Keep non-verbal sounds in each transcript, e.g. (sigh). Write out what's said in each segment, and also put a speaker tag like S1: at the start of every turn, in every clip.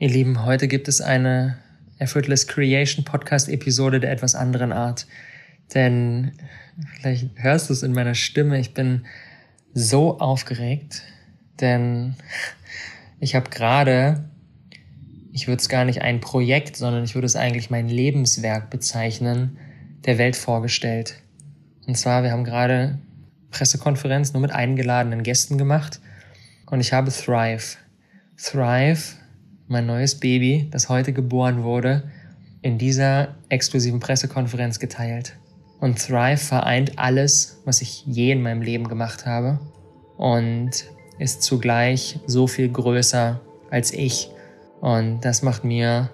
S1: Ihr Lieben, heute gibt es eine Effortless Creation Podcast Episode der etwas anderen Art. Denn vielleicht hörst du es in meiner Stimme, ich bin so aufgeregt, denn ich habe gerade, ich würde es gar nicht ein Projekt, sondern ich würde es eigentlich mein Lebenswerk bezeichnen, der Welt vorgestellt. Und zwar, wir haben gerade Pressekonferenz nur mit eingeladenen Gästen gemacht und ich habe Thrive. Thrive mein neues Baby, das heute geboren wurde, in dieser exklusiven Pressekonferenz geteilt. Und Thrive vereint alles, was ich je in meinem Leben gemacht habe und ist zugleich so viel größer als ich. Und das macht mir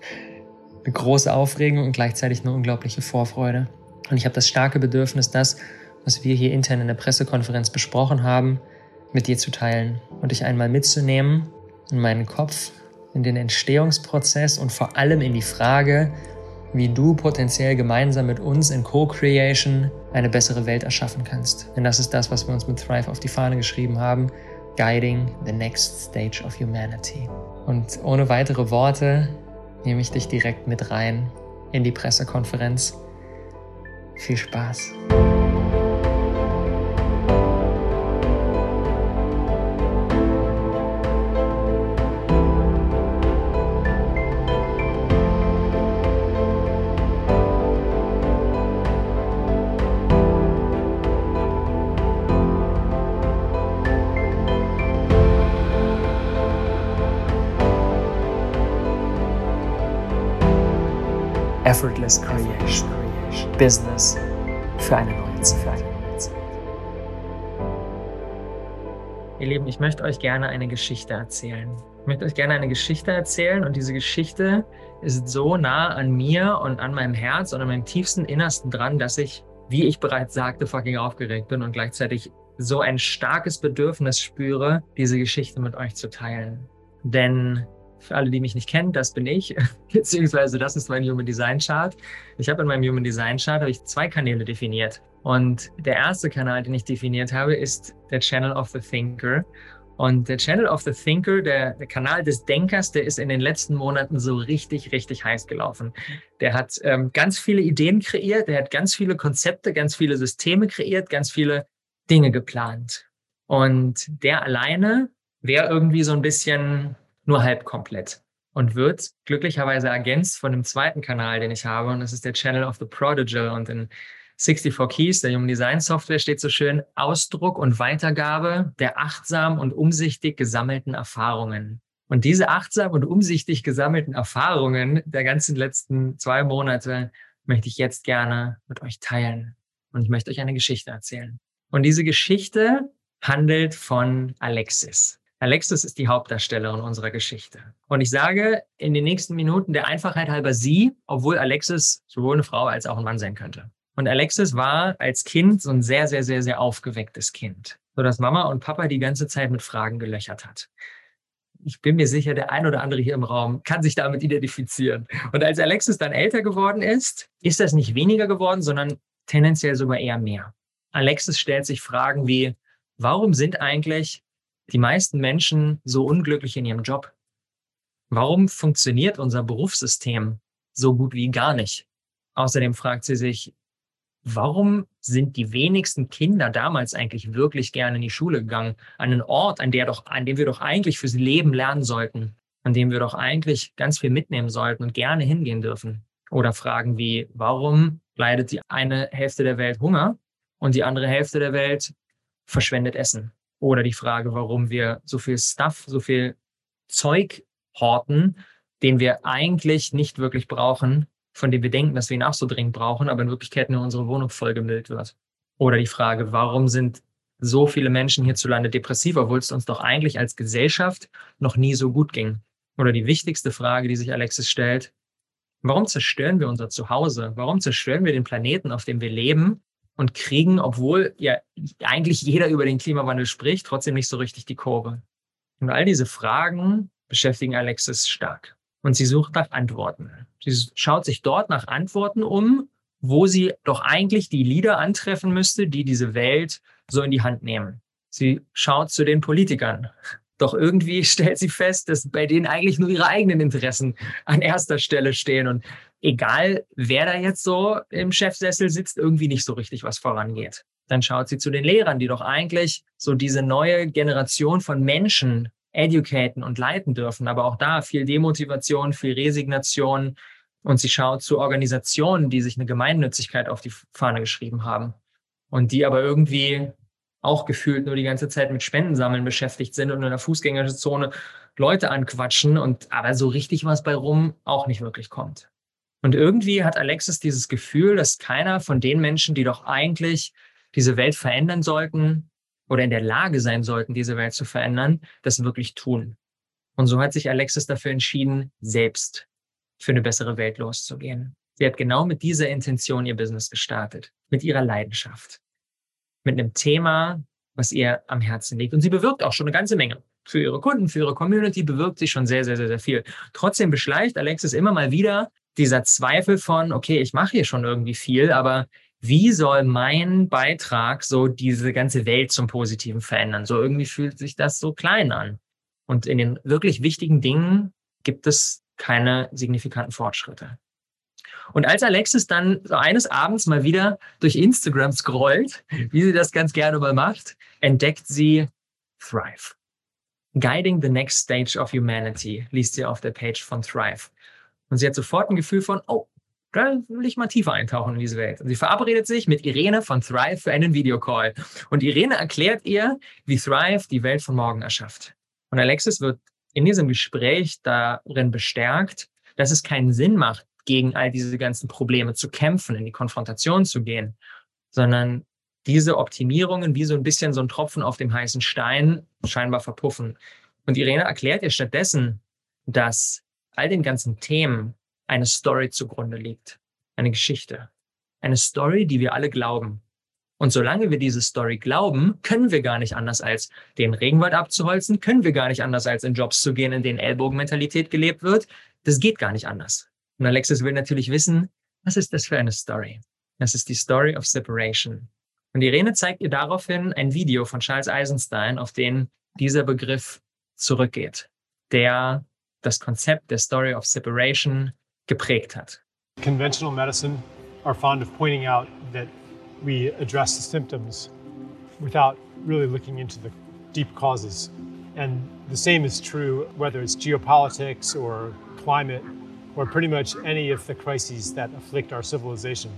S1: (laughs) eine große Aufregung und gleichzeitig eine unglaubliche Vorfreude. Und ich habe das starke Bedürfnis, das, was wir hier intern in der Pressekonferenz besprochen haben, mit dir zu teilen und dich einmal mitzunehmen in meinen Kopf, in den Entstehungsprozess und vor allem in die Frage, wie du potenziell gemeinsam mit uns in Co-Creation eine bessere Welt erschaffen kannst. Denn das ist das, was wir uns mit Thrive auf die Fahne geschrieben haben. Guiding the next stage of humanity. Und ohne weitere Worte nehme ich dich direkt mit rein in die Pressekonferenz. Viel Spaß! Business für eine neue Zeit. Ihr Lieben, ich möchte euch gerne eine Geschichte erzählen. Ich möchte euch gerne eine Geschichte erzählen und diese Geschichte ist so nah an mir und an meinem Herz und an meinem tiefsten Innersten dran, dass ich, wie ich bereits sagte, fucking aufgeregt bin und gleichzeitig so ein starkes Bedürfnis spüre, diese Geschichte mit euch zu teilen. Denn für alle, die mich nicht kennen, das bin ich, (laughs) beziehungsweise das ist mein Human Design Chart. Ich habe in meinem Human Design Chart ich zwei Kanäle definiert. Und der erste Kanal, den ich definiert habe, ist der Channel of the Thinker. Und der Channel of the Thinker, der, der, Kanal des Denkers, der ist in den letzten Monaten so richtig, richtig heiß gelaufen. Der hat ähm, ganz viele Ideen kreiert, der hat ganz viele Konzepte, ganz viele Systeme kreiert, ganz viele Dinge geplant. Und der alleine wäre irgendwie so ein bisschen nur halb komplett und wird glücklicherweise ergänzt von dem zweiten Kanal, den ich habe und das ist der Channel of the Prodigal und in 64 Keys, der Human Design Software, steht so schön Ausdruck und Weitergabe der achtsam und umsichtig gesammelten Erfahrungen. Und diese achtsam und umsichtig gesammelten Erfahrungen der ganzen letzten zwei Monate möchte ich jetzt gerne mit euch teilen. Und ich möchte euch eine Geschichte erzählen. Und diese Geschichte handelt von Alexis. Alexis ist die Hauptdarstellerin unserer Geschichte. Und ich sage in den nächsten Minuten der Einfachheit halber sie, obwohl Alexis sowohl eine Frau als auch ein Mann sein könnte. Und Alexis war als Kind so ein sehr, sehr, sehr, sehr aufgewecktes Kind, so dass Mama und Papa die ganze Zeit mit Fragen gelöchert hat. Ich bin mir sicher, der ein oder andere hier im Raum kann sich damit identifizieren. Und als Alexis dann älter geworden ist, ist das nicht weniger geworden, sondern tendenziell sogar eher mehr. Alexis stellt sich Fragen wie, warum sind eigentlich die meisten Menschen so unglücklich in ihrem Job? Warum funktioniert unser Berufssystem so gut wie gar nicht? Außerdem fragt sie sich, warum sind die wenigsten Kinder damals eigentlich wirklich gerne in die Schule gegangen? An einen Ort, an, der doch, an dem wir doch eigentlich fürs Leben lernen sollten, an dem wir doch eigentlich ganz viel mitnehmen sollten und gerne hingehen dürfen. Oder Fragen wie, warum leidet die eine Hälfte der Welt Hunger und die andere Hälfte der Welt verschwendet Essen? Oder die Frage, warum wir so viel Stuff, so viel Zeug horten, den wir eigentlich nicht wirklich brauchen, von dem wir denken, dass wir ihn auch so dringend brauchen, aber in Wirklichkeit nur unsere Wohnung vollgemüllt wird. Oder die Frage, warum sind so viele Menschen hierzulande depressiv, obwohl es uns doch eigentlich als Gesellschaft noch nie so gut ging? Oder die wichtigste Frage, die sich Alexis stellt, warum zerstören wir unser Zuhause? Warum zerstören wir den Planeten, auf dem wir leben, und kriegen, obwohl ja eigentlich jeder über den Klimawandel spricht, trotzdem nicht so richtig die Kurve. Und all diese Fragen beschäftigen Alexis stark. Und sie sucht nach Antworten. Sie schaut sich dort nach Antworten um, wo sie doch eigentlich die Leader antreffen müsste, die diese Welt so in die Hand nehmen. Sie schaut zu den Politikern. Doch irgendwie (laughs) stellt sie fest, dass bei denen eigentlich nur ihre eigenen Interessen an erster Stelle stehen und egal wer da jetzt so im Chefsessel sitzt, irgendwie nicht so richtig was vorangeht. Dann schaut sie zu den Lehrern, die doch eigentlich so diese neue Generation von Menschen educaten und leiten dürfen. Aber auch da viel Demotivation, viel Resignation. Und sie schaut zu Organisationen, die sich eine Gemeinnützigkeit auf die Fahne geschrieben haben und die aber irgendwie auch gefühlt nur die ganze Zeit mit Spendensammeln beschäftigt sind und in der Fußgängerzone Leute anquatschen und aber so richtig was bei rum auch nicht wirklich kommt. Und irgendwie hat Alexis dieses Gefühl, dass keiner von den Menschen, die doch eigentlich diese Welt verändern sollten oder in der Lage sein sollten, diese Welt zu verändern, das wirklich tun. Und so hat sich Alexis dafür entschieden, selbst für eine bessere Welt loszugehen. Sie hat genau mit dieser Intention ihr Business gestartet, mit ihrer Leidenschaft, mit einem Thema, was ihr am Herzen liegt. Und sie bewirkt auch schon eine ganze Menge. Für ihre Kunden, für ihre Community bewirkt sie schon sehr, sehr, sehr, sehr viel. Trotzdem beschleicht Alexis immer mal wieder dieser Zweifel von, okay, ich mache hier schon irgendwie viel, aber wie soll mein Beitrag so diese ganze Welt zum Positiven verändern? So irgendwie fühlt sich das so klein an. Und in den wirklich wichtigen Dingen gibt es keine signifikanten Fortschritte. Und als Alexis dann so eines Abends mal wieder durch Instagram scrollt, (laughs) wie sie das ganz gerne mal macht, entdeckt sie Thrive. Guiding the Next Stage of Humanity liest sie auf der Page von Thrive. Und sie hat sofort ein Gefühl von, oh, da will ich mal tiefer eintauchen in diese Welt. Und sie verabredet sich mit Irene von Thrive für einen Videocall. Und Irene erklärt ihr, wie Thrive die Welt von morgen erschafft. Und Alexis wird in diesem Gespräch darin bestärkt, dass es keinen Sinn macht, gegen all diese ganzen Probleme zu kämpfen, in die Konfrontation zu gehen, sondern diese Optimierungen wie so ein bisschen so ein Tropfen auf dem heißen Stein scheinbar verpuffen. Und Irene erklärt ihr stattdessen, dass all den ganzen Themen eine Story zugrunde liegt. Eine Geschichte. Eine Story, die wir alle glauben. Und solange wir diese Story glauben, können wir gar nicht anders als den Regenwald abzuholzen, können wir gar nicht anders als in Jobs zu gehen, in denen Ellbogenmentalität gelebt wird. Das geht gar nicht anders. Und Alexis will natürlich wissen, was ist das für eine Story? Das ist die Story of Separation. Und Irene zeigt ihr daraufhin ein Video von Charles Eisenstein, auf den dieser Begriff zurückgeht, der das Konzept der Story of Separation geprägt hat.
S2: Conventional medicine are fond of pointing out that we address the symptoms without really looking into the deep causes. And the same is true whether it's geopolitics or climate or pretty much any of the crises that afflict our civilization.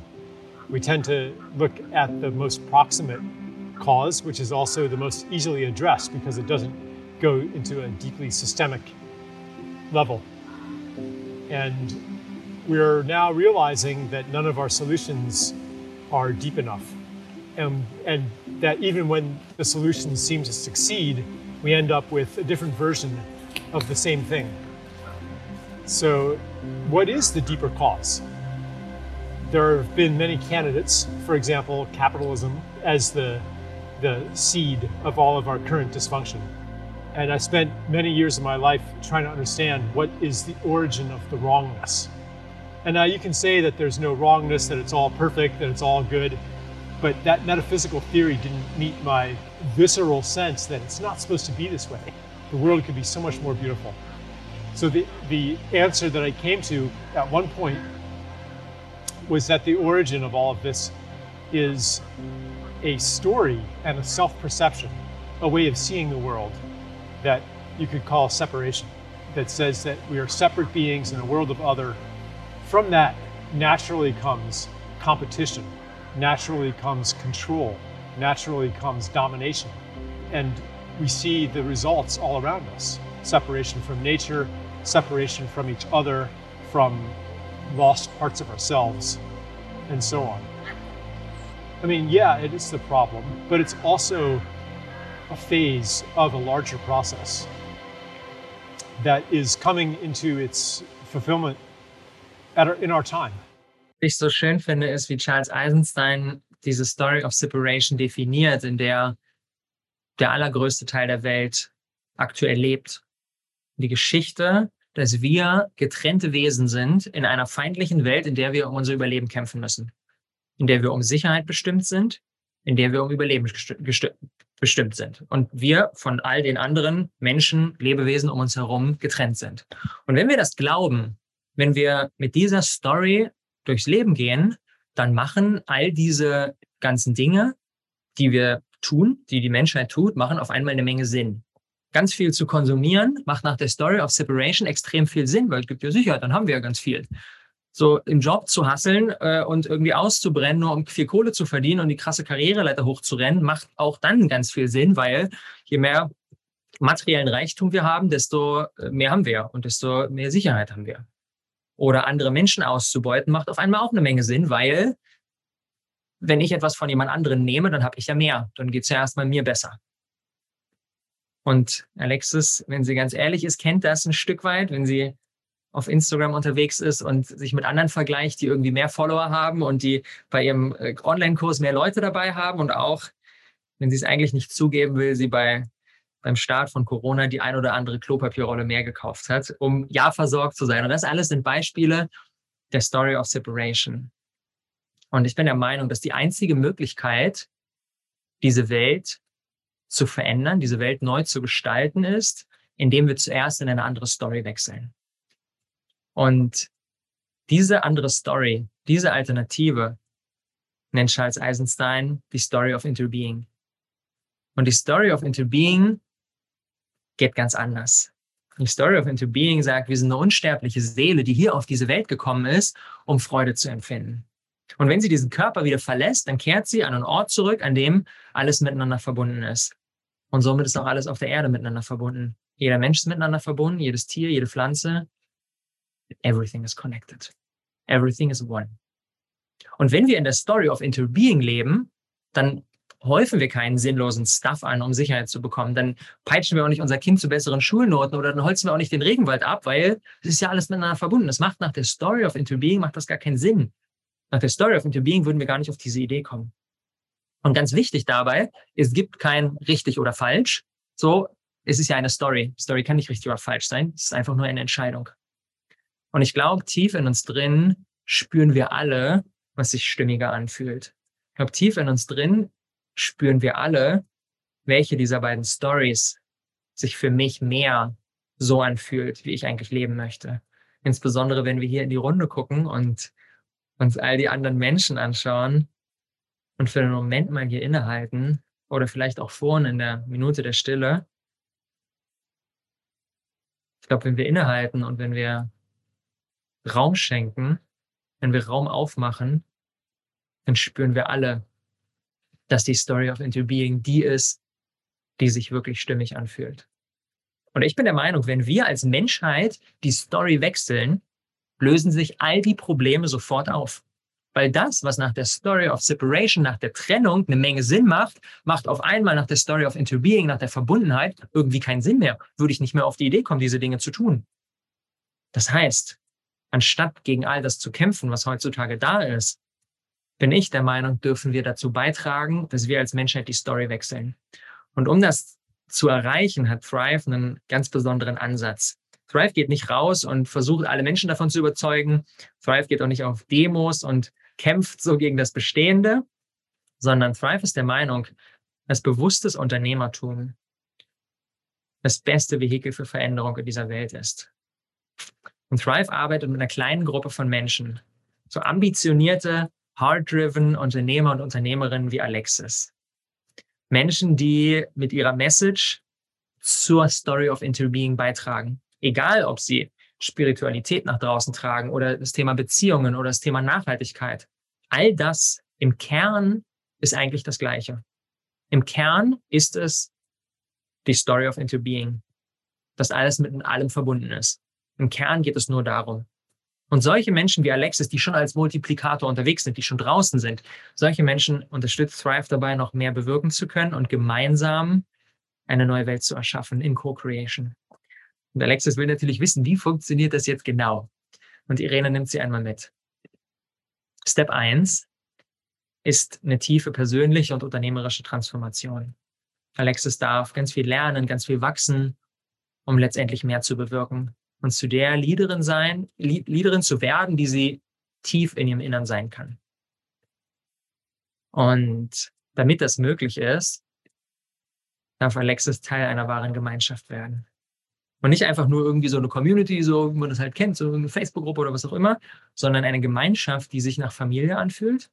S2: We tend to look at the most proximate cause, which is also the most easily addressed because it doesn't go into a deeply systemic level. And we're now realizing that none of our solutions are deep enough. And, and that even when the solutions seem to succeed, we end up with a different version of the same thing. So, what is the deeper cause? There have been many candidates, for example, capitalism as the, the seed of all of our current dysfunction. And I spent many years of my life trying to understand what is the origin of the wrongness and now you can say that there's no wrongness, that it's all perfect, that it's all good, but that metaphysical theory didn't meet my visceral sense that it's not supposed to be this way. The world could be so much more beautiful. So the, the answer that I came to at one point was that the origin of all of this is a story and a self perception, a way of seeing the world that you could call separation, that says that we are separate beings in a world of other from that naturally comes competition, naturally comes control, naturally comes domination. And we see the results all around us separation from nature, separation from each other, from lost parts of ourselves, and so on. I mean, yeah, it is the problem, but it's also a phase of a larger process that is coming into its fulfillment in our time.
S1: Ich so schön finde, ist, wie Charles Eisenstein diese Story of Separation definiert, in der der allergrößte Teil der Welt aktuell lebt. Die Geschichte, dass wir getrennte Wesen sind in einer feindlichen Welt, in der wir um unser Überleben kämpfen müssen, in der wir um Sicherheit bestimmt sind, in der wir um Überleben bestimmt sind. Und wir von all den anderen Menschen, Lebewesen um uns herum getrennt sind. Und wenn wir das glauben, wenn wir mit dieser Story durchs Leben gehen, dann machen all diese ganzen Dinge, die wir tun, die die Menschheit tut, machen auf einmal eine Menge Sinn. Ganz viel zu konsumieren macht nach der Story of Separation extrem viel Sinn, weil es gibt ja Sicherheit, dann haben wir ja ganz viel. So im Job zu hasseln äh, und irgendwie auszubrennen, nur um viel Kohle zu verdienen und die krasse Karriereleiter hochzurennen, macht auch dann ganz viel Sinn, weil je mehr materiellen Reichtum wir haben, desto äh, mehr haben wir und desto mehr Sicherheit haben wir. Oder andere Menschen auszubeuten, macht auf einmal auch eine Menge Sinn, weil wenn ich etwas von jemand anderem nehme, dann habe ich ja mehr. Dann geht es ja erstmal mir besser. Und Alexis, wenn sie ganz ehrlich ist, kennt das ein Stück weit, wenn sie auf Instagram unterwegs ist und sich mit anderen vergleicht, die irgendwie mehr Follower haben und die bei ihrem äh, Online-Kurs mehr Leute dabei haben und auch, wenn sie es eigentlich nicht zugeben will, sie bei beim Start von Corona die ein oder andere Klopapierrolle mehr gekauft hat, um ja versorgt zu sein. Und das alles sind Beispiele der Story of Separation. Und ich bin der Meinung, dass die einzige Möglichkeit, diese Welt zu verändern, diese Welt neu zu gestalten ist, indem wir zuerst in eine andere Story wechseln. Und diese andere Story, diese Alternative nennt Charles Eisenstein die Story of Interbeing. Und die Story of Interbeing geht ganz anders. Die Story of Interbeing sagt, wir sind eine unsterbliche Seele, die hier auf diese Welt gekommen ist, um Freude zu empfinden. Und wenn sie diesen Körper wieder verlässt, dann kehrt sie an einen Ort zurück, an dem alles miteinander verbunden ist. Und somit ist auch alles auf der Erde miteinander verbunden. Jeder Mensch ist miteinander verbunden, jedes Tier, jede Pflanze. Everything is connected. Everything is one. Und wenn wir in der Story of Interbeing leben, dann häufen wir keinen sinnlosen Stuff an, um Sicherheit zu bekommen. Dann peitschen wir auch nicht unser Kind zu besseren Schulnoten oder dann holzen wir auch nicht den Regenwald ab, weil es ist ja alles miteinander verbunden. Das macht nach der Story of Interbeing macht das gar keinen Sinn. Nach der Story of Interbeing würden wir gar nicht auf diese Idee kommen. Und ganz wichtig dabei, es gibt kein richtig oder falsch. So, es ist ja eine Story. Story kann nicht richtig oder falsch sein. Es ist einfach nur eine Entscheidung. Und ich glaube, tief in uns drin spüren wir alle, was sich stimmiger anfühlt. Ich glaube, tief in uns drin spüren wir alle, welche dieser beiden Stories sich für mich mehr so anfühlt, wie ich eigentlich leben möchte. Insbesondere wenn wir hier in die Runde gucken und uns all die anderen Menschen anschauen und für einen Moment mal hier innehalten oder vielleicht auch vorne in der Minute der Stille. Ich glaube, wenn wir innehalten und wenn wir Raum schenken, wenn wir Raum aufmachen, dann spüren wir alle, dass die Story of Interbeing die ist, die sich wirklich stimmig anfühlt. Und ich bin der Meinung, wenn wir als Menschheit die Story wechseln, lösen sich all die Probleme sofort auf. Weil das, was nach der Story of Separation, nach der Trennung eine Menge Sinn macht, macht auf einmal nach der Story of Interbeing, nach der Verbundenheit irgendwie keinen Sinn mehr. Würde ich nicht mehr auf die Idee kommen, diese Dinge zu tun. Das heißt, anstatt gegen all das zu kämpfen, was heutzutage da ist, bin ich der Meinung, dürfen wir dazu beitragen, dass wir als Menschheit die Story wechseln. Und um das zu erreichen, hat Thrive einen ganz besonderen Ansatz. Thrive geht nicht raus und versucht, alle Menschen davon zu überzeugen. Thrive geht auch nicht auf Demos und kämpft so gegen das Bestehende, sondern Thrive ist der Meinung, dass bewusstes Unternehmertum das beste Vehikel für Veränderung in dieser Welt ist. Und Thrive arbeitet mit einer kleinen Gruppe von Menschen, so ambitionierte, hard-driven Unternehmer und Unternehmerinnen wie Alexis. Menschen, die mit ihrer Message zur Story of Interbeing beitragen. Egal, ob sie Spiritualität nach draußen tragen oder das Thema Beziehungen oder das Thema Nachhaltigkeit. All das im Kern ist eigentlich das Gleiche. Im Kern ist es die Story of Interbeing, dass alles mit allem verbunden ist. Im Kern geht es nur darum. Und solche Menschen wie Alexis, die schon als Multiplikator unterwegs sind, die schon draußen sind, solche Menschen unterstützt Thrive dabei, noch mehr bewirken zu können und gemeinsam eine neue Welt zu erschaffen in Co-Creation. Und Alexis will natürlich wissen, wie funktioniert das jetzt genau? Und Irene nimmt sie einmal mit. Step 1 ist eine tiefe persönliche und unternehmerische Transformation. Alexis darf ganz viel lernen, ganz viel wachsen, um letztendlich mehr zu bewirken und zu der Leaderin sein, Leaderin zu werden, die sie tief in ihrem Innern sein kann. Und damit das möglich ist, darf Alexis Teil einer wahren Gemeinschaft werden. Und nicht einfach nur irgendwie so eine Community, so wie man das halt kennt, so eine Facebook-Gruppe oder was auch immer, sondern eine Gemeinschaft, die sich nach Familie anfühlt,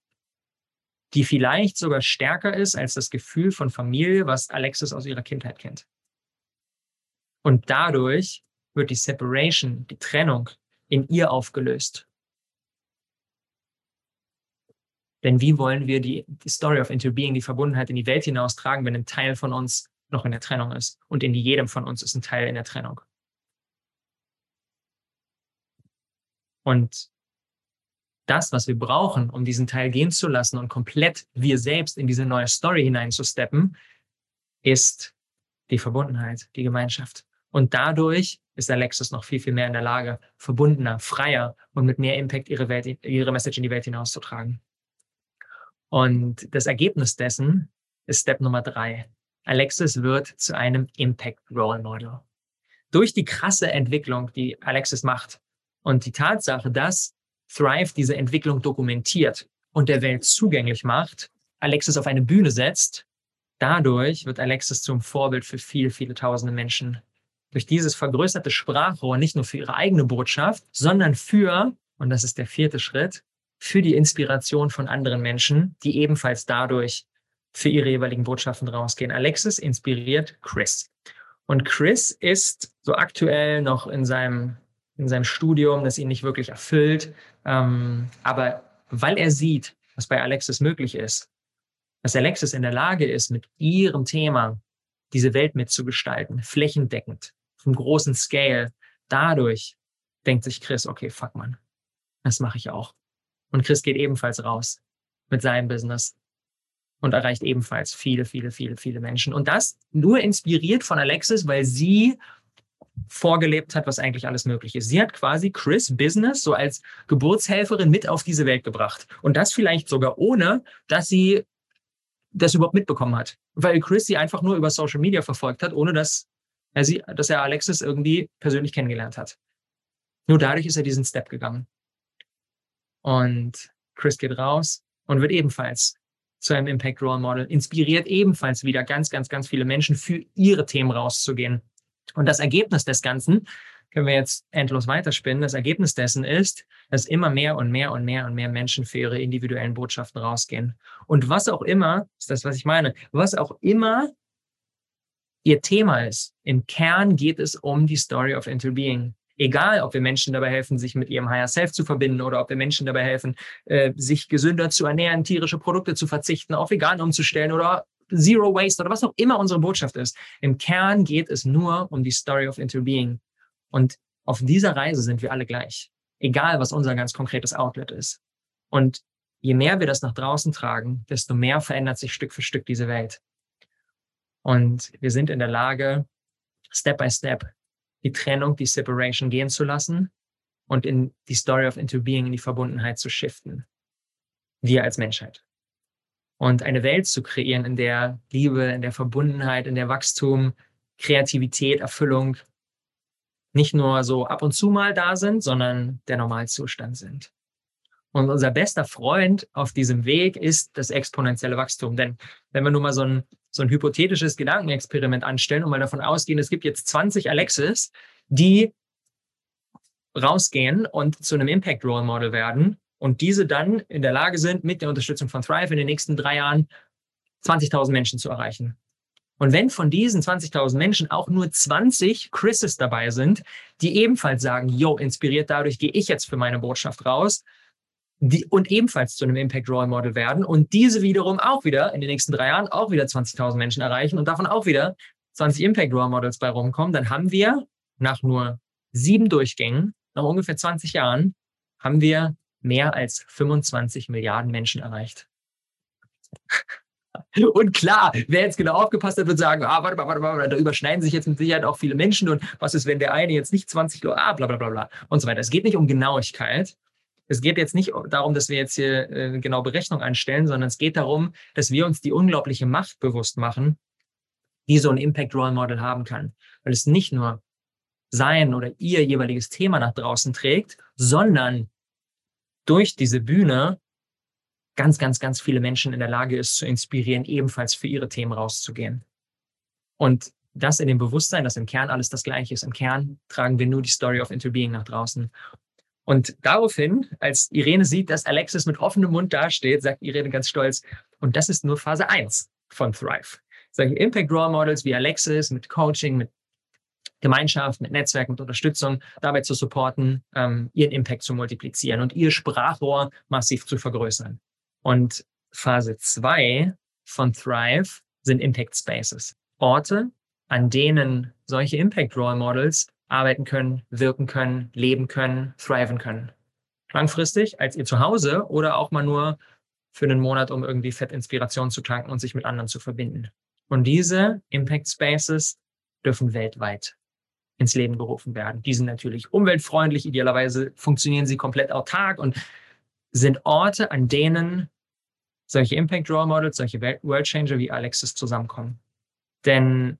S1: die vielleicht sogar stärker ist als das Gefühl von Familie, was Alexis aus ihrer Kindheit kennt. Und dadurch wird die Separation, die Trennung in ihr aufgelöst. Denn wie wollen wir die, die Story of Interbeing, die Verbundenheit in die Welt hinaustragen, wenn ein Teil von uns noch in der Trennung ist? Und in jedem von uns ist ein Teil in der Trennung. Und das, was wir brauchen, um diesen Teil gehen zu lassen und komplett wir selbst in diese neue Story hineinzusteppen, ist die Verbundenheit, die Gemeinschaft. Und dadurch ist Alexis noch viel, viel mehr in der Lage, verbundener, freier und mit mehr Impact ihre, Welt, ihre Message in die Welt hinauszutragen. Und das Ergebnis dessen ist Step Nummer drei. Alexis wird zu einem Impact Role Model. Durch die krasse Entwicklung, die Alexis macht und die Tatsache, dass Thrive diese Entwicklung dokumentiert und der Welt zugänglich macht, Alexis auf eine Bühne setzt, dadurch wird Alexis zum Vorbild für viele, viele tausende Menschen. Durch dieses vergrößerte Sprachrohr nicht nur für ihre eigene Botschaft, sondern für, und das ist der vierte Schritt, für die Inspiration von anderen Menschen, die ebenfalls dadurch für ihre jeweiligen Botschaften rausgehen. Alexis inspiriert Chris. Und Chris ist so aktuell noch in seinem in seinem Studium, das ihn nicht wirklich erfüllt. Ähm, aber weil er sieht, was bei Alexis möglich ist, dass Alexis in der Lage ist, mit ihrem Thema diese Welt mitzugestalten, flächendeckend, vom großen Scale, dadurch denkt sich Chris, okay, fuck man, das mache ich auch. Und Chris geht ebenfalls raus mit seinem Business und erreicht ebenfalls viele, viele, viele, viele Menschen. Und das nur inspiriert von Alexis, weil sie vorgelebt hat, was eigentlich alles möglich ist. Sie hat quasi Chris Business so als Geburtshelferin mit auf diese Welt gebracht. Und das vielleicht sogar ohne, dass sie das überhaupt mitbekommen hat. Weil Chris sie einfach nur über Social Media verfolgt hat, ohne dass er, sie, dass er Alexis irgendwie persönlich kennengelernt hat. Nur dadurch ist er diesen Step gegangen. Und Chris geht raus und wird ebenfalls zu einem Impact Role Model, inspiriert ebenfalls wieder ganz, ganz, ganz viele Menschen für ihre Themen rauszugehen und das Ergebnis des Ganzen, können wir jetzt endlos weiterspinnen, das Ergebnis dessen ist, dass immer mehr und mehr und mehr und mehr Menschen für ihre individuellen Botschaften rausgehen. Und was auch immer, ist das, was ich meine, was auch immer ihr Thema ist, im Kern geht es um die Story of Interbeing. Egal, ob wir Menschen dabei helfen, sich mit ihrem Higher Self zu verbinden oder ob wir Menschen dabei helfen, äh, sich gesünder zu ernähren, tierische Produkte zu verzichten, auf vegan umzustellen oder Zero Waste oder was auch immer unsere Botschaft ist. Im Kern geht es nur um die Story of Interbeing. Und auf dieser Reise sind wir alle gleich. Egal, was unser ganz konkretes Outlet ist. Und je mehr wir das nach draußen tragen, desto mehr verändert sich Stück für Stück diese Welt. Und wir sind in der Lage, Step by Step die Trennung, die Separation gehen zu lassen und in die Story of Interbeing, in die Verbundenheit zu shiften. Wir als Menschheit und eine Welt zu kreieren, in der Liebe, in der Verbundenheit, in der Wachstum, Kreativität, Erfüllung nicht nur so ab und zu mal da sind, sondern der Normalzustand sind. Und unser bester Freund auf diesem Weg ist das exponentielle Wachstum. Denn wenn wir nur mal so ein, so ein hypothetisches Gedankenexperiment anstellen und mal davon ausgehen, es gibt jetzt 20 Alexis, die rausgehen und zu einem Impact Role Model werden, und diese dann in der Lage sind, mit der Unterstützung von Thrive in den nächsten drei Jahren 20.000 Menschen zu erreichen. Und wenn von diesen 20.000 Menschen auch nur 20 Chrises dabei sind, die ebenfalls sagen, yo, inspiriert dadurch gehe ich jetzt für meine Botschaft raus, die, und ebenfalls zu einem Impact Role Model werden und diese wiederum auch wieder in den nächsten drei Jahren auch wieder 20.000 Menschen erreichen und davon auch wieder 20 Impact Role Models bei rumkommen, dann haben wir nach nur sieben Durchgängen, nach ungefähr 20 Jahren, haben wir mehr als 25 Milliarden Menschen erreicht. (laughs) Und klar, wer jetzt genau aufgepasst hat, wird sagen, ah, warte mal, warte mal, da überschneiden sich jetzt mit Sicherheit auch viele Menschen und was ist, wenn der eine jetzt nicht 20 Kilo, ah, bla, bla, bla, bla und so weiter. Es geht nicht um Genauigkeit. Es geht jetzt nicht darum, dass wir jetzt hier äh, genau Berechnung anstellen, sondern es geht darum, dass wir uns die unglaubliche Macht bewusst machen, die so ein Impact Role Model haben kann. Weil es nicht nur sein oder ihr jeweiliges Thema nach draußen trägt, sondern durch diese Bühne ganz, ganz, ganz viele Menschen in der Lage ist, zu inspirieren, ebenfalls für ihre Themen rauszugehen. Und das in dem Bewusstsein, dass im Kern alles das Gleiche ist. Im Kern tragen wir nur die Story of Interbeing nach draußen. Und daraufhin, als Irene sieht, dass Alexis mit offenem Mund dasteht, sagt Irene ganz stolz, und das ist nur Phase 1 von Thrive. Solche Impact Role Models wie Alexis mit Coaching, mit Gemeinschaft, mit Netzwerk, mit Unterstützung dabei zu supporten, ähm, ihren Impact zu multiplizieren und ihr Sprachrohr massiv zu vergrößern. Und Phase 2 von Thrive sind Impact Spaces. Orte, an denen solche Impact Role Models arbeiten können, wirken können, leben können, thriven können. Langfristig als ihr Zuhause oder auch mal nur für einen Monat, um irgendwie Fett Inspiration zu tanken und sich mit anderen zu verbinden. Und diese Impact Spaces dürfen weltweit ins Leben gerufen werden. Die sind natürlich umweltfreundlich, idealerweise funktionieren sie komplett autark und sind Orte, an denen solche Impact Role Models, solche World Changer wie Alexis zusammenkommen. Denn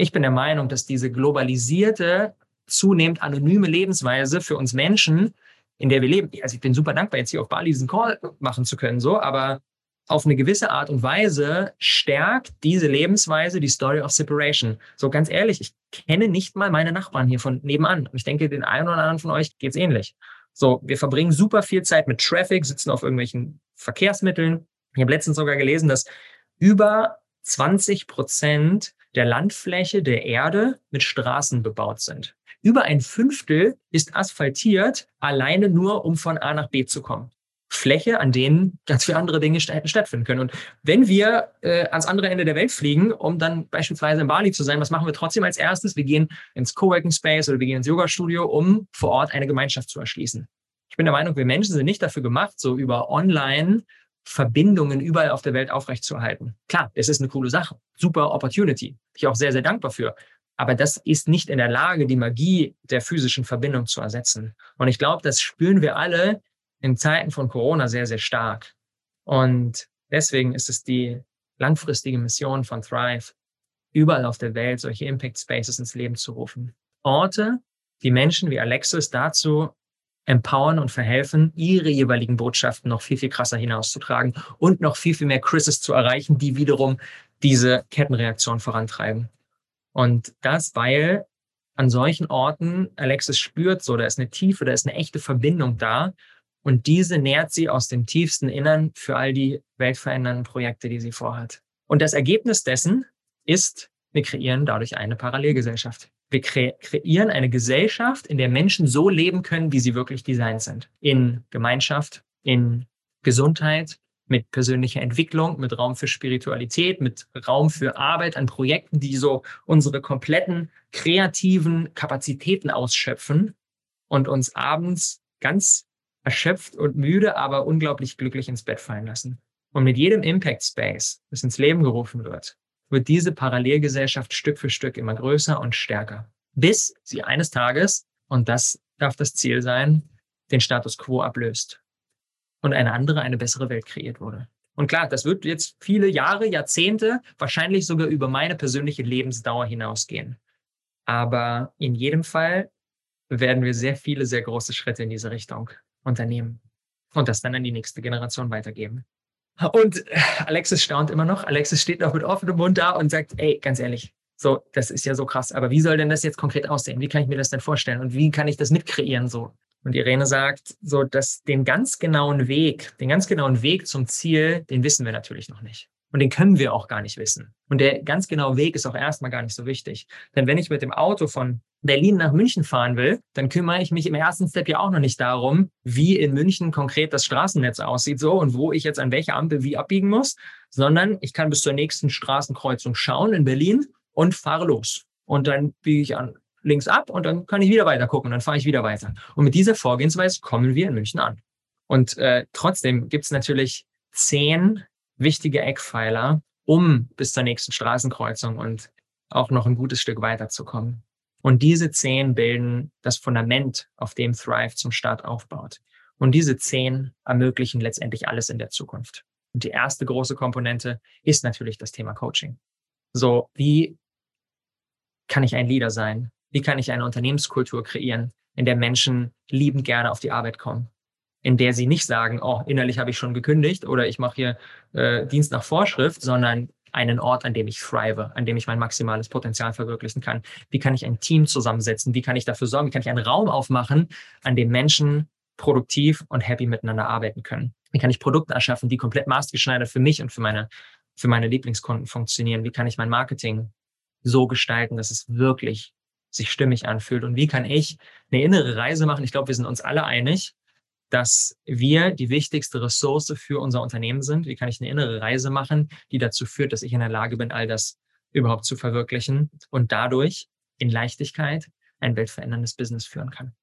S1: ich bin der Meinung, dass diese globalisierte, zunehmend anonyme Lebensweise für uns Menschen, in der wir leben, also ich bin super dankbar, jetzt hier auf Bali diesen Call machen zu können, so, aber auf eine gewisse Art und Weise stärkt diese Lebensweise die Story of Separation. So ganz ehrlich, ich kenne nicht mal meine Nachbarn hier von nebenan. Ich denke, den einen oder anderen von euch geht's ähnlich. So, wir verbringen super viel Zeit mit Traffic, sitzen auf irgendwelchen Verkehrsmitteln. Ich habe letztens sogar gelesen, dass über 20 Prozent der Landfläche der Erde mit Straßen bebaut sind. Über ein Fünftel ist asphaltiert, alleine nur, um von A nach B zu kommen. Fläche, an denen ganz viele andere Dinge hätten stattfinden können. Und wenn wir äh, ans andere Ende der Welt fliegen, um dann beispielsweise in Bali zu sein, was machen wir trotzdem als erstes? Wir gehen ins Coworking Space oder wir gehen ins Yoga-Studio, um vor Ort eine Gemeinschaft zu erschließen. Ich bin der Meinung, wir Menschen sind nicht dafür gemacht, so über online Verbindungen überall auf der Welt aufrechtzuerhalten. Klar, das ist eine coole Sache. Super Opportunity. Ich auch sehr, sehr dankbar für. Aber das ist nicht in der Lage, die Magie der physischen Verbindung zu ersetzen. Und ich glaube, das spüren wir alle in Zeiten von Corona sehr, sehr stark. Und deswegen ist es die langfristige Mission von Thrive, überall auf der Welt solche Impact Spaces ins Leben zu rufen. Orte, die Menschen wie Alexis dazu empowern und verhelfen, ihre jeweiligen Botschaften noch viel, viel krasser hinauszutragen und noch viel, viel mehr Chrises zu erreichen, die wiederum diese Kettenreaktion vorantreiben. Und das, weil an solchen Orten Alexis spürt, so, da ist eine tiefe, da ist eine echte Verbindung da. Und diese nährt sie aus dem tiefsten Innern für all die weltverändernden Projekte, die sie vorhat. Und das Ergebnis dessen ist, wir kreieren dadurch eine Parallelgesellschaft. Wir kre kreieren eine Gesellschaft, in der Menschen so leben können, wie sie wirklich designt sind. In Gemeinschaft, in Gesundheit, mit persönlicher Entwicklung, mit Raum für Spiritualität, mit Raum für Arbeit an Projekten, die so unsere kompletten kreativen Kapazitäten ausschöpfen und uns abends ganz erschöpft und müde, aber unglaublich glücklich ins Bett fallen lassen. Und mit jedem Impact Space, das ins Leben gerufen wird, wird diese Parallelgesellschaft Stück für Stück immer größer und stärker, bis sie eines Tages, und das darf das Ziel sein, den Status quo ablöst und eine andere, eine bessere Welt kreiert wurde. Und klar, das wird jetzt viele Jahre, Jahrzehnte, wahrscheinlich sogar über meine persönliche Lebensdauer hinausgehen. Aber in jedem Fall werden wir sehr viele, sehr große Schritte in diese Richtung unternehmen und das dann an die nächste Generation weitergeben. Und Alexis staunt immer noch. Alexis steht noch mit offenem Mund da und sagt, ey, ganz ehrlich, so, das ist ja so krass. Aber wie soll denn das jetzt konkret aussehen? Wie kann ich mir das denn vorstellen? Und wie kann ich das mitkreieren so? Und Irene sagt, so, dass den ganz genauen Weg, den ganz genauen Weg zum Ziel, den wissen wir natürlich noch nicht. Und den können wir auch gar nicht wissen. Und der ganz genaue Weg ist auch erstmal gar nicht so wichtig. Denn wenn ich mit dem Auto von Berlin nach München fahren will, dann kümmere ich mich im ersten Step ja auch noch nicht darum, wie in München konkret das Straßennetz aussieht so und wo ich jetzt an welcher Ampel wie abbiegen muss, sondern ich kann bis zur nächsten Straßenkreuzung schauen in Berlin und fahre los. Und dann biege ich an links ab und dann kann ich wieder weiter gucken, dann fahre ich wieder weiter. Und mit dieser Vorgehensweise kommen wir in München an. Und äh, trotzdem gibt es natürlich zehn wichtige Eckpfeiler, um bis zur nächsten Straßenkreuzung und auch noch ein gutes Stück weiterzukommen. Und diese zehn bilden das Fundament, auf dem Thrive zum Start aufbaut. Und diese zehn ermöglichen letztendlich alles in der Zukunft. Und die erste große Komponente ist natürlich das Thema Coaching. So, wie kann ich ein Leader sein? Wie kann ich eine Unternehmenskultur kreieren, in der Menschen liebend gerne auf die Arbeit kommen? In der sie nicht sagen, oh, innerlich habe ich schon gekündigt oder ich mache hier äh, Dienst nach Vorschrift, sondern einen Ort, an dem ich thrive, an dem ich mein maximales Potenzial verwirklichen kann? Wie kann ich ein Team zusammensetzen? Wie kann ich dafür sorgen? Wie kann ich einen Raum aufmachen, an dem Menschen produktiv und happy miteinander arbeiten können? Wie kann ich Produkte erschaffen, die komplett maßgeschneidert für mich und für meine, für meine Lieblingskunden funktionieren? Wie kann ich mein Marketing so gestalten, dass es wirklich sich stimmig anfühlt? Und wie kann ich eine innere Reise machen? Ich glaube, wir sind uns alle einig, dass wir die wichtigste Ressource für unser Unternehmen sind. Wie kann ich eine innere Reise machen, die dazu führt, dass ich in der Lage bin, all das überhaupt zu verwirklichen und dadurch in Leichtigkeit ein weltveränderndes Business führen kann.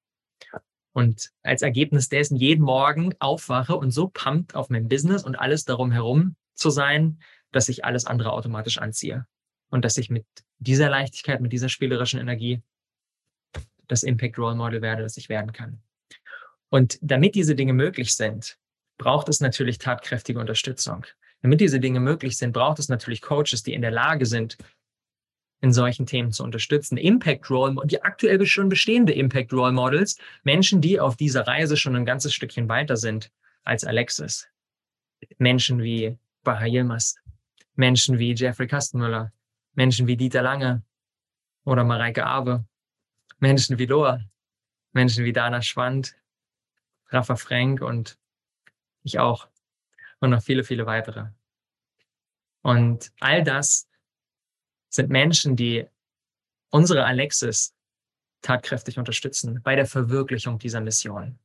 S1: Und als Ergebnis dessen jeden Morgen aufwache und so pumpt auf mein Business und alles darum herum zu sein, dass ich alles andere automatisch anziehe. Und dass ich mit dieser Leichtigkeit, mit dieser spielerischen Energie das Impact Role Model werde, das ich werden kann. Und damit diese Dinge möglich sind, braucht es natürlich tatkräftige Unterstützung. Damit diese Dinge möglich sind, braucht es natürlich Coaches, die in der Lage sind, in solchen Themen zu unterstützen. Impact Role, die aktuell schon bestehende Impact Role Models, Menschen, die auf dieser Reise schon ein ganzes Stückchen weiter sind als Alexis. Menschen wie Baha Yilmaz, Menschen wie Jeffrey Kastenmüller, Menschen wie Dieter Lange oder Mareike Awe, Menschen wie Loa, Menschen wie Dana Schwand, Rafa Frank und ich auch. Und noch viele, viele weitere. Und all das sind Menschen, die unsere Alexis tatkräftig unterstützen bei der Verwirklichung dieser Mission.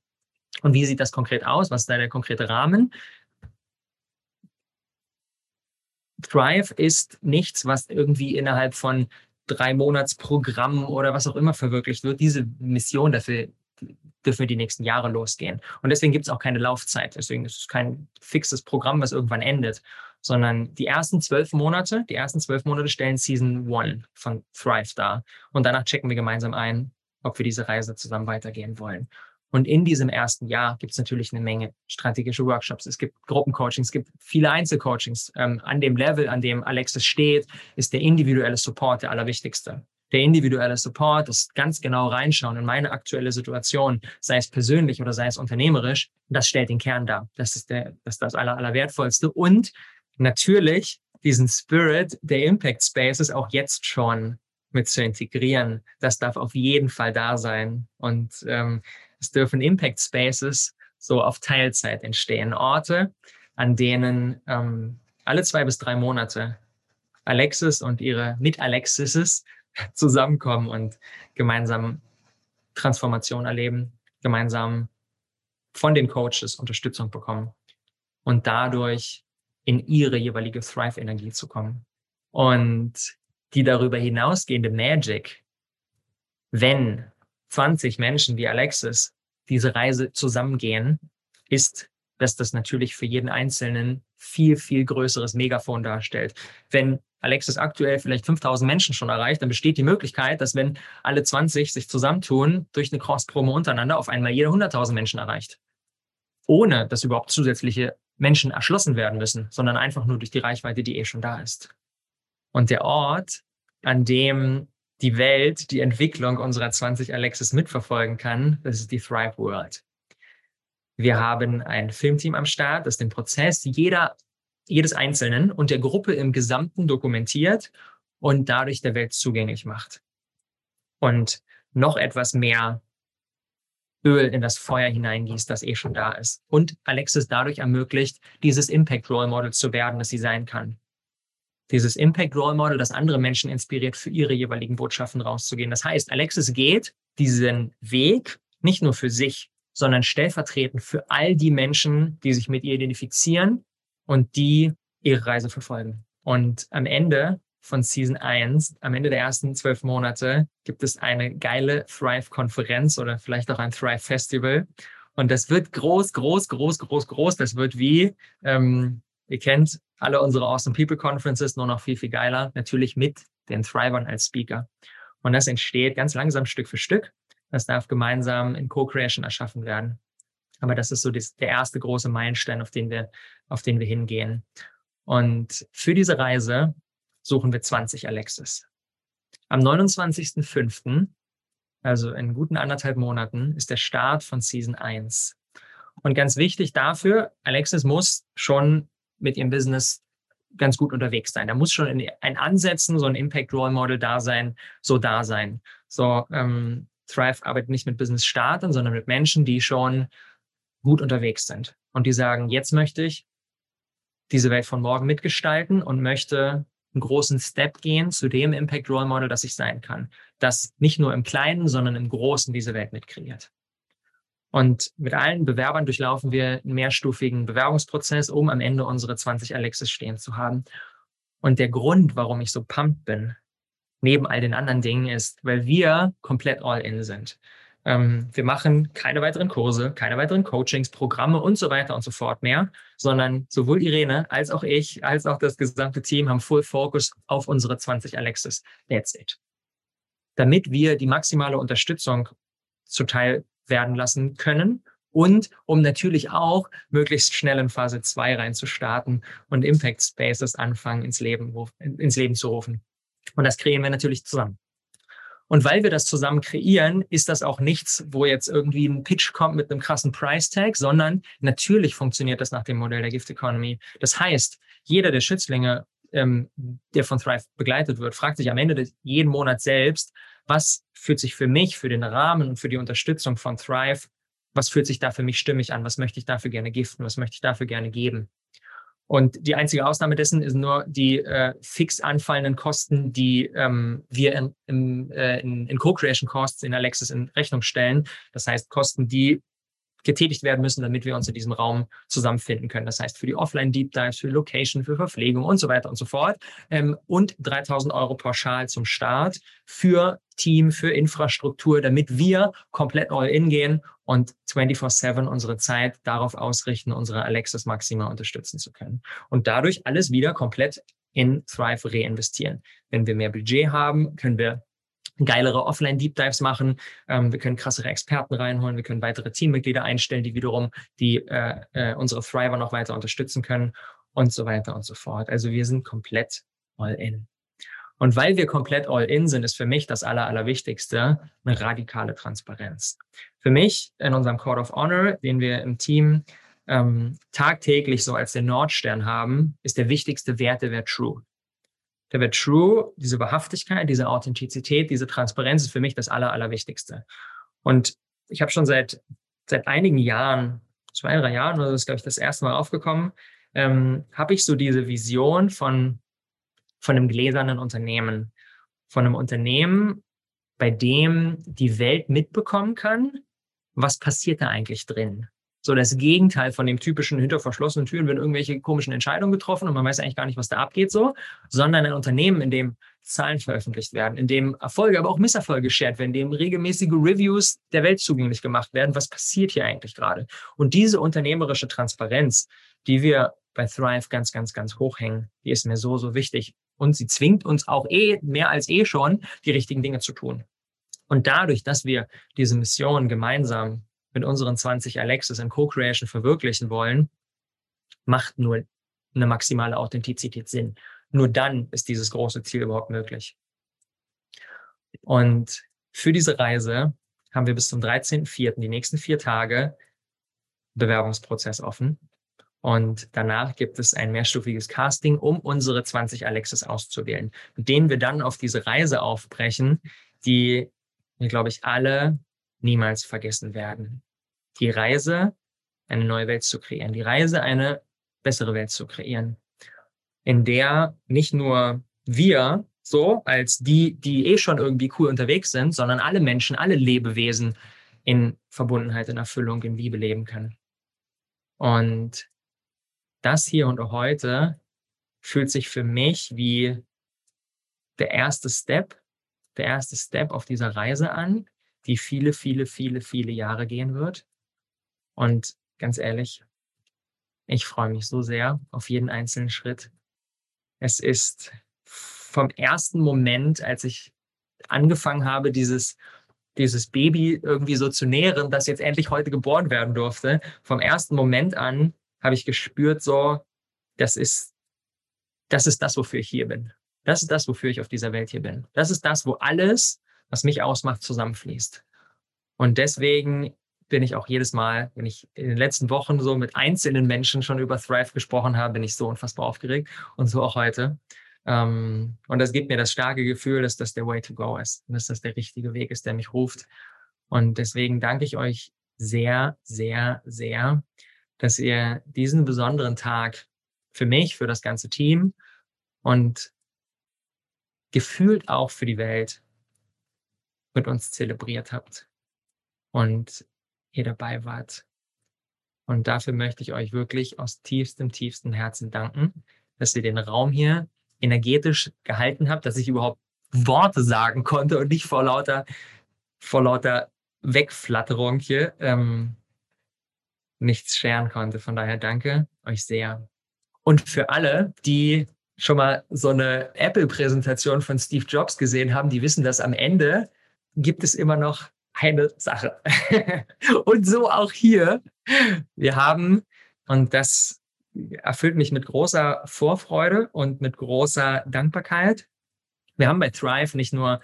S1: Und wie sieht das konkret aus? Was ist da der konkrete Rahmen? Thrive ist nichts, was irgendwie innerhalb von drei Monatsprogrammen oder was auch immer verwirklicht wird. Diese Mission dafür dürfen wir die nächsten Jahre losgehen. Und deswegen gibt es auch keine Laufzeit. Deswegen ist es kein fixes Programm, was irgendwann endet, sondern die ersten zwölf Monate, die ersten zwölf Monate stellen Season One von Thrive dar. Und danach checken wir gemeinsam ein, ob wir diese Reise zusammen weitergehen wollen. Und in diesem ersten Jahr gibt es natürlich eine Menge strategische Workshops. Es gibt Gruppencoachings, es gibt viele Einzelcoachings. Ähm, an dem Level, an dem Alexis steht, ist der individuelle Support der allerwichtigste der individuelle Support, das ganz genau reinschauen in meine aktuelle Situation, sei es persönlich oder sei es unternehmerisch, das stellt den Kern dar. Das ist der, das ist das aller, allerwertvollste. Und natürlich diesen Spirit der Impact Spaces auch jetzt schon mit zu integrieren. Das darf auf jeden Fall da sein. Und ähm, es dürfen Impact Spaces so auf Teilzeit entstehen. Orte, an denen ähm, alle zwei bis drei Monate Alexis und ihre Mit-Alexises (laughs) zusammenkommen und gemeinsam Transformation erleben, gemeinsam von den Coaches Unterstützung bekommen und dadurch in ihre jeweilige Thrive-Energie zu kommen. Und die darüber hinausgehende Magic, wenn 20 Menschen wie Alexis diese Reise zusammengehen, ist, dass das natürlich für jeden Einzelnen viel, viel größeres Megafon darstellt. Wenn Alexis aktuell vielleicht 5000 Menschen schon erreicht, dann besteht die Möglichkeit, dass wenn alle 20 sich zusammentun, durch eine Cross-Promo untereinander auf einmal jeder 100.000 Menschen erreicht. Ohne dass überhaupt zusätzliche Menschen erschlossen werden müssen, sondern einfach nur durch die Reichweite, die eh schon da ist. Und der Ort, an dem die Welt die Entwicklung unserer 20 Alexis mitverfolgen kann, das ist die Thrive World. Wir haben ein Filmteam am Start, das den Prozess jeder jedes Einzelnen und der Gruppe im Gesamten dokumentiert und dadurch der Welt zugänglich macht. Und noch etwas mehr Öl in das Feuer hineingießt, das eh schon da ist. Und Alexis dadurch ermöglicht, dieses Impact Role Model zu werden, das sie sein kann. Dieses Impact Role Model, das andere Menschen inspiriert, für ihre jeweiligen Botschaften rauszugehen. Das heißt, Alexis geht diesen Weg nicht nur für sich, sondern stellvertretend für all die Menschen, die sich mit ihr identifizieren und die ihre Reise verfolgen. Und am Ende von Season 1, am Ende der ersten zwölf Monate, gibt es eine geile Thrive-Konferenz oder vielleicht auch ein Thrive-Festival. Und das wird groß, groß, groß, groß, groß. Das wird wie, ähm, ihr kennt alle unsere Awesome People Conferences, nur noch viel, viel geiler. Natürlich mit den Thrivern als Speaker. Und das entsteht ganz langsam Stück für Stück. Das darf gemeinsam in Co-Creation erschaffen werden. Aber das ist so das, der erste große Meilenstein, auf den wir, auf den wir hingehen. Und für diese Reise suchen wir 20 Alexis. Am 29.05., also in guten anderthalb Monaten, ist der Start von Season 1. Und ganz wichtig dafür, Alexis muss schon mit ihrem Business ganz gut unterwegs sein. Da muss schon ein Ansätzen, so ein Impact Role Model da sein, so da sein. So, ähm, Thrive arbeitet nicht mit Business-Startern, sondern mit Menschen, die schon gut unterwegs sind und die sagen, jetzt möchte ich diese Welt von morgen mitgestalten und möchte einen großen Step gehen zu dem Impact Role Model, das ich sein kann, das nicht nur im Kleinen, sondern im Großen diese Welt mitkreiert. Und mit allen Bewerbern durchlaufen wir einen mehrstufigen Bewerbungsprozess, um am Ende unsere 20 Alexis stehen zu haben. Und der Grund, warum ich so pumped bin, neben all den anderen Dingen, ist, weil wir komplett all in sind. Ähm, wir machen keine weiteren Kurse, keine weiteren Coachings, Programme und so weiter und so fort mehr, sondern sowohl Irene als auch ich, als auch das gesamte Team haben Full Focus auf unsere 20 Alexis. That's it. Damit wir die maximale Unterstützung zuteil werden lassen können und um natürlich auch möglichst schnell in Phase 2 reinzustarten und Impact Spaces anfangen ins Leben, ins Leben zu rufen. Und das kreieren wir natürlich zusammen. Und weil wir das zusammen kreieren, ist das auch nichts, wo jetzt irgendwie ein Pitch kommt mit einem krassen Price Tag, sondern natürlich funktioniert das nach dem Modell der Gift Economy. Das heißt, jeder der Schützlinge, ähm, der von Thrive begleitet wird, fragt sich am Ende des, jeden Monat selbst, was fühlt sich für mich, für den Rahmen und für die Unterstützung von Thrive, was fühlt sich da für mich stimmig an? Was möchte ich dafür gerne giften? Was möchte ich dafür gerne geben? Und die einzige Ausnahme dessen ist nur die äh, fix anfallenden Kosten, die ähm, wir in, in, äh, in, in Co-Creation Costs in Alexis in Rechnung stellen. Das heißt, Kosten, die getätigt werden müssen, damit wir uns in diesem Raum zusammenfinden können. Das heißt, für die Offline-Deep Dives, für Location, für Verpflegung und so weiter und so fort. Ähm, und 3000 Euro pauschal zum Start für Team, für Infrastruktur, damit wir komplett all in gehen und 24-7 unsere Zeit darauf ausrichten, unsere Alexis Maxima unterstützen zu können. Und dadurch alles wieder komplett in Thrive reinvestieren. Wenn wir mehr Budget haben, können wir geilere Offline-Deep Dives machen. Ähm, wir können krassere Experten reinholen. Wir können weitere Teammitglieder einstellen, die wiederum die äh, äh, unsere Thriver noch weiter unterstützen können und so weiter und so fort. Also wir sind komplett all in. Und weil wir komplett all in sind, ist für mich das Aller, Allerwichtigste eine radikale Transparenz. Für mich in unserem Code of Honor, den wir im Team ähm, tagtäglich so als den Nordstern haben, ist der wichtigste Wert der Wert True der wird True, diese Wahrhaftigkeit, diese Authentizität, diese Transparenz ist für mich das Aller, Allerwichtigste. Und ich habe schon seit, seit einigen Jahren, zwei, drei Jahren, das ist, glaube ich, das erste Mal aufgekommen, ähm, habe ich so diese Vision von, von einem gläsernen Unternehmen, von einem Unternehmen, bei dem die Welt mitbekommen kann, was passiert da eigentlich drin? so das Gegenteil von dem typischen hinter verschlossenen Türen werden irgendwelche komischen Entscheidungen getroffen und man weiß eigentlich gar nicht, was da abgeht so, sondern ein Unternehmen, in dem Zahlen veröffentlicht werden, in dem Erfolge, aber auch Misserfolge geshared werden, in dem regelmäßige Reviews der Welt zugänglich gemacht werden. Was passiert hier eigentlich gerade? Und diese unternehmerische Transparenz, die wir bei Thrive ganz, ganz, ganz hoch hängen, die ist mir so, so wichtig. Und sie zwingt uns auch eh, mehr als eh schon, die richtigen Dinge zu tun. Und dadurch, dass wir diese Mission gemeinsam mit unseren 20 Alexis in Co-Creation verwirklichen wollen, macht nur eine maximale Authentizität Sinn. Nur dann ist dieses große Ziel überhaupt möglich. Und für diese Reise haben wir bis zum 13.04., die nächsten vier Tage, Bewerbungsprozess offen. Und danach gibt es ein mehrstufiges Casting, um unsere 20 Alexis auszuwählen, mit denen wir dann auf diese Reise aufbrechen, die wir, glaube ich, alle niemals vergessen werden. Die Reise, eine neue Welt zu kreieren, die Reise, eine bessere Welt zu kreieren, in der nicht nur wir so als die, die eh schon irgendwie cool unterwegs sind, sondern alle Menschen, alle Lebewesen in Verbundenheit, in Erfüllung, in Liebe leben können. Und das hier und heute fühlt sich für mich wie der erste Step, der erste Step auf dieser Reise an, die viele, viele, viele, viele Jahre gehen wird. Und ganz ehrlich, ich freue mich so sehr auf jeden einzelnen Schritt. Es ist vom ersten Moment, als ich angefangen habe, dieses, dieses Baby irgendwie so zu nähren, das jetzt endlich heute geboren werden durfte, vom ersten Moment an habe ich gespürt, so, das ist, das ist das, wofür ich hier bin. Das ist das, wofür ich auf dieser Welt hier bin. Das ist das, wo alles, was mich ausmacht, zusammenfließt. Und deswegen bin ich auch jedes Mal, wenn ich in den letzten Wochen so mit einzelnen Menschen schon über Thrive gesprochen habe, bin ich so unfassbar aufgeregt und so auch heute. Ähm, und das gibt mir das starke Gefühl, dass das der Way to go ist und dass das der richtige Weg ist, der mich ruft. Und deswegen danke ich euch sehr, sehr, sehr, dass ihr diesen besonderen Tag für mich, für das ganze Team und gefühlt auch für die Welt mit uns zelebriert habt und ihr dabei wart. Und dafür möchte ich euch wirklich aus tiefstem, tiefstem Herzen danken, dass ihr den Raum hier energetisch gehalten habt, dass ich überhaupt Worte sagen konnte und nicht vor lauter, vor lauter Wegflatterung hier ähm, nichts scheren konnte. Von daher danke euch sehr. Und für alle, die schon mal so eine Apple-Präsentation von Steve Jobs gesehen haben, die wissen, dass am Ende gibt es immer noch eine Sache. (laughs) und so auch hier. Wir haben, und das erfüllt mich mit großer Vorfreude und mit großer Dankbarkeit. Wir haben bei Thrive nicht nur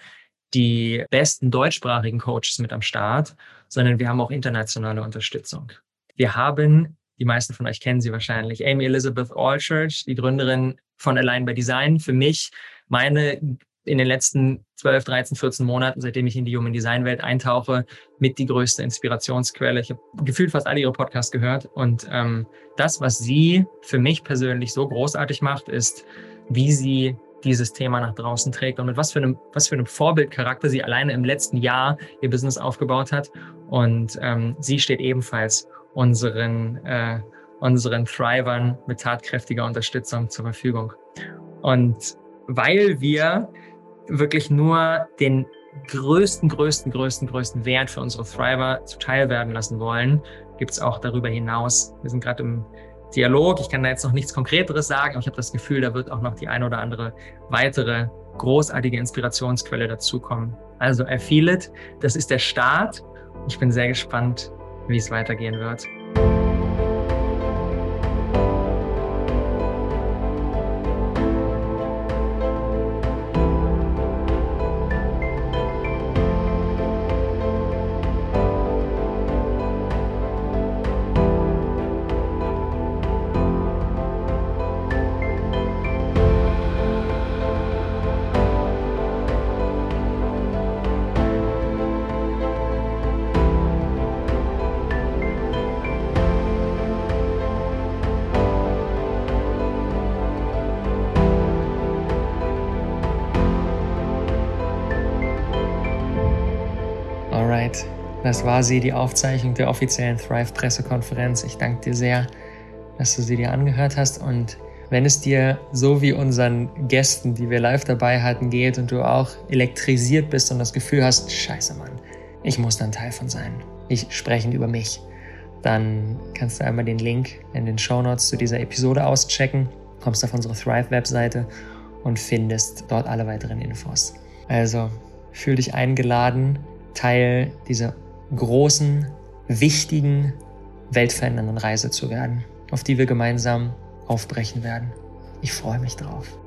S1: die besten deutschsprachigen Coaches mit am Start, sondern wir haben auch internationale Unterstützung. Wir haben, die meisten von euch kennen sie wahrscheinlich, Amy Elizabeth Allchurch, die Gründerin von Align by Design. Für mich meine in den letzten 12, 13, 14 Monaten, seitdem ich in die Human Design Welt eintauche, mit die größte Inspirationsquelle. Ich habe gefühlt fast alle ihre Podcasts gehört und ähm, das, was sie für mich persönlich so großartig macht, ist, wie sie dieses Thema nach draußen trägt und mit was für einem, was für einem Vorbildcharakter sie alleine im letzten Jahr ihr Business aufgebaut hat. Und ähm, sie steht ebenfalls unseren, äh, unseren Thrivern mit tatkräftiger Unterstützung zur Verfügung. Und weil wir wirklich nur den größten, größten, größten, größten Wert für unsere Thriver zuteil werden lassen wollen, gibt es auch darüber hinaus. Wir sind gerade im Dialog. Ich kann da jetzt noch nichts Konkreteres sagen, aber ich habe das Gefühl, da wird auch noch die ein oder andere weitere großartige Inspirationsquelle dazukommen. Also I feel it. Das ist der Start. Ich bin sehr gespannt, wie es weitergehen wird. Das war sie, die Aufzeichnung der offiziellen Thrive-Pressekonferenz. Ich danke dir sehr, dass du sie dir angehört hast. Und wenn es dir so wie unseren Gästen, die wir live dabei hatten, geht und du auch elektrisiert bist und das Gefühl hast, scheiße Mann, ich muss da ein Teil von sein. Ich spreche über mich. Dann kannst du einmal den Link in den Show Notes zu dieser Episode auschecken, kommst auf unsere Thrive-Webseite und findest dort alle weiteren Infos. Also fühl dich eingeladen, Teil dieser großen, wichtigen, weltverändernden Reise zu werden, auf die wir gemeinsam aufbrechen werden. Ich freue mich drauf.